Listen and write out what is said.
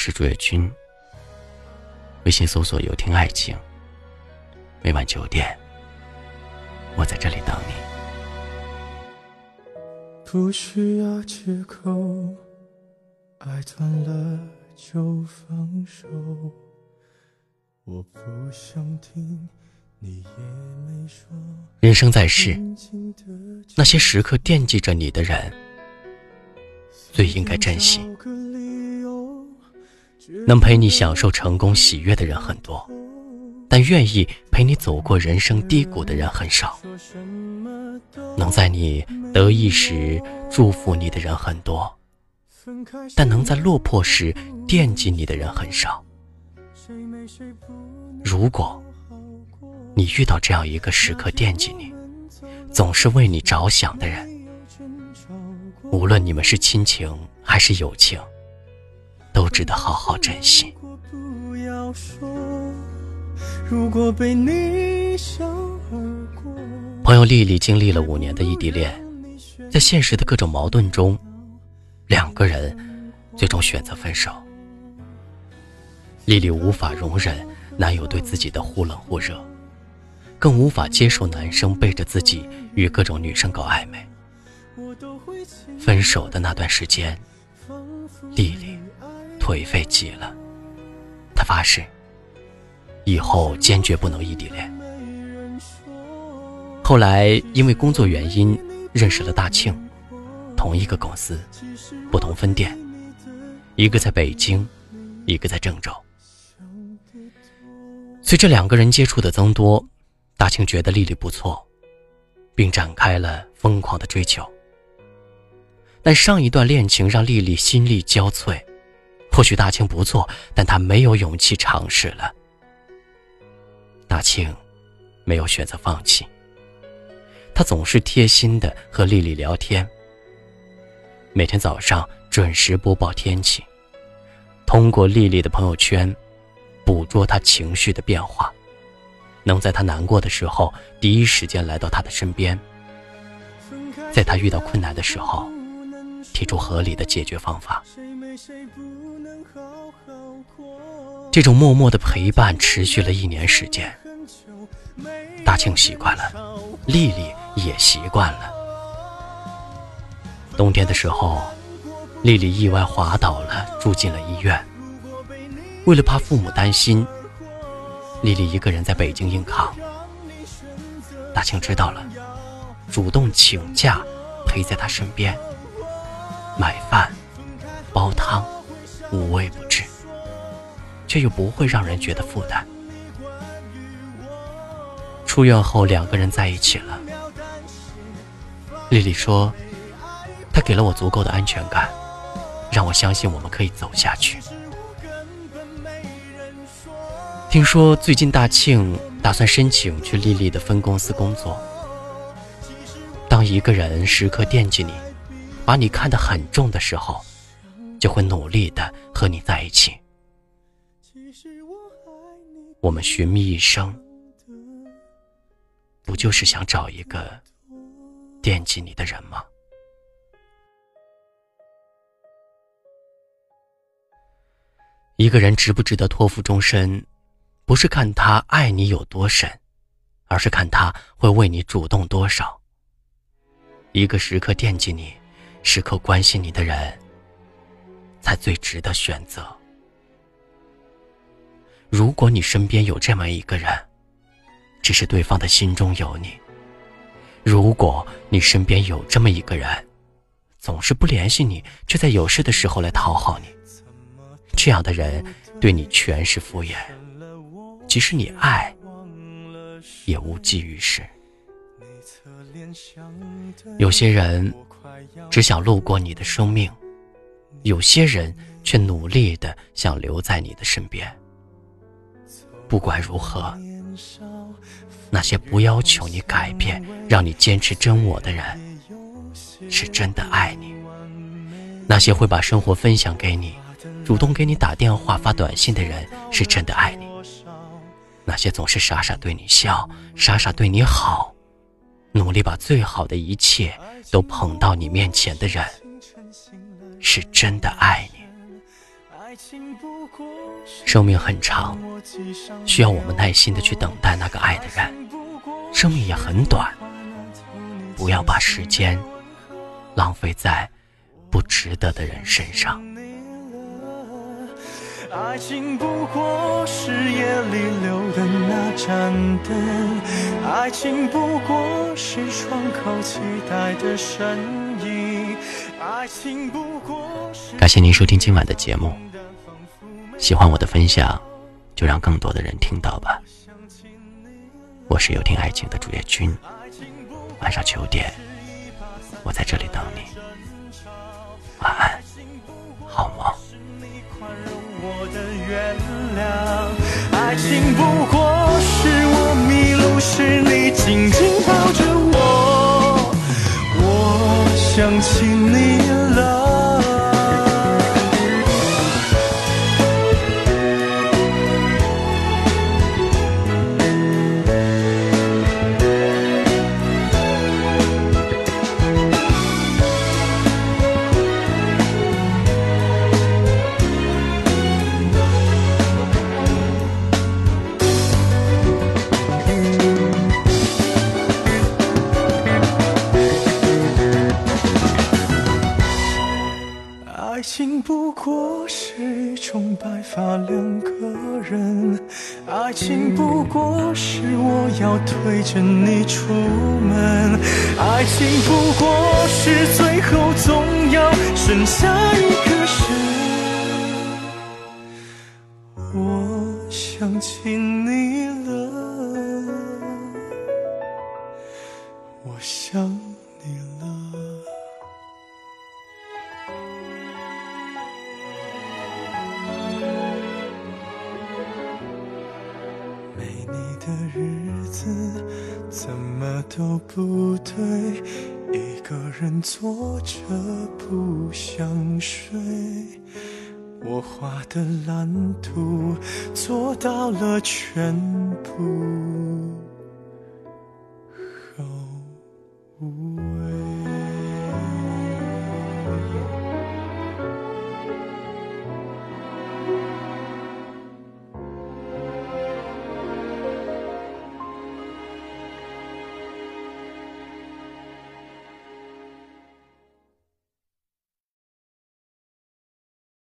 是朱月君，微信搜索“有听爱情”，每晚九点，我在这里等你。不需要借口，爱断了就放手。我不想听，你也没说。人生在世，那些时刻惦记着你的人，最应该珍惜。能陪你享受成功喜悦的人很多，但愿意陪你走过人生低谷的人很少。能在你得意时祝福你的人很多，但能在落魄时惦记你的人很少。如果你遇到这样一个时刻惦记你，总是为你着想的人，无论你们是亲情还是友情。都值得好好珍惜。朋友丽丽经历了五年的异地恋，在现实的各种矛盾中，两个人最终选择分手。丽丽无法容忍男友对自己的忽冷忽热，更无法接受男生背着自己与各种女生搞暧昧。分手的那段时间，丽丽。颓废极了，他发誓，以后坚决不能异地恋。后来因为工作原因认识了大庆，同一个公司，不同分店，一个在北京，一个在郑州。随着两个人接触的增多，大庆觉得丽丽不错，并展开了疯狂的追求。但上一段恋情让丽丽心力交瘁。或许大庆不错，但他没有勇气尝试了。大庆没有选择放弃，他总是贴心的和丽丽聊天，每天早上准时播报天气，通过丽丽的朋友圈捕捉她情绪的变化，能在她难过的时候第一时间来到她的身边，在她遇到困难的时候提出合理的解决方法。这种默默的陪伴持续了一年时间，大庆习惯了，丽丽也习惯了。冬天的时候，丽丽意外滑倒了，住进了医院。为了怕父母担心，丽丽一个人在北京硬扛。大庆知道了，主动请假陪在她身边，买饭。煲汤，无微不至，却又不会让人觉得负担。出院后，两个人在一起了。丽丽说：“他给了我足够的安全感，让我相信我们可以走下去。”听说最近大庆打算申请去丽丽的分公司工作。当一个人时刻惦记你，把你看得很重的时候。就会努力的和你在一起。我们寻觅一生，不就是想找一个惦记你的人吗？一个人值不值得托付终身，不是看他爱你有多深，而是看他会为你主动多少。一个时刻惦记你、时刻关心你的人。才最值得选择。如果你身边有这么一个人，只是对方的心中有你；如果你身边有这么一个人，总是不联系你，却在有事的时候来讨好你，这样的人对你全是敷衍，即使你爱，也无济于事。有些人只想路过你的生命。有些人却努力的想留在你的身边。不管如何，那些不要求你改变、让你坚持真我的人，是真的爱你；那些会把生活分享给你、主动给你打电话、发短信的人，是真的爱你；那些总是傻傻对你笑、傻傻对你好、努力把最好的一切都捧到你面前的人。是真的爱你。生命很长，需要我们耐心的去等待那个爱的人。生命也很短，不要把时间浪费在不值得的人身上。爱情不过是夜里留的那盏灯，爱情不过是窗口期待的身影，爱情不。感谢您收听今晚的节目，喜欢我的分享，就让更多的人听到吧。我是有听爱情的主页君，晚上九点，我在这里等你，晚安，好梦。爱情不过是我迷路时，你紧紧抱着我，我想起你了。那两个人，爱情不过是我要推着你出门，爱情不过是最后总要剩下一个人。我想起你了，的日子怎么都不对，一个人坐着不想睡。我画的蓝图做到了全部。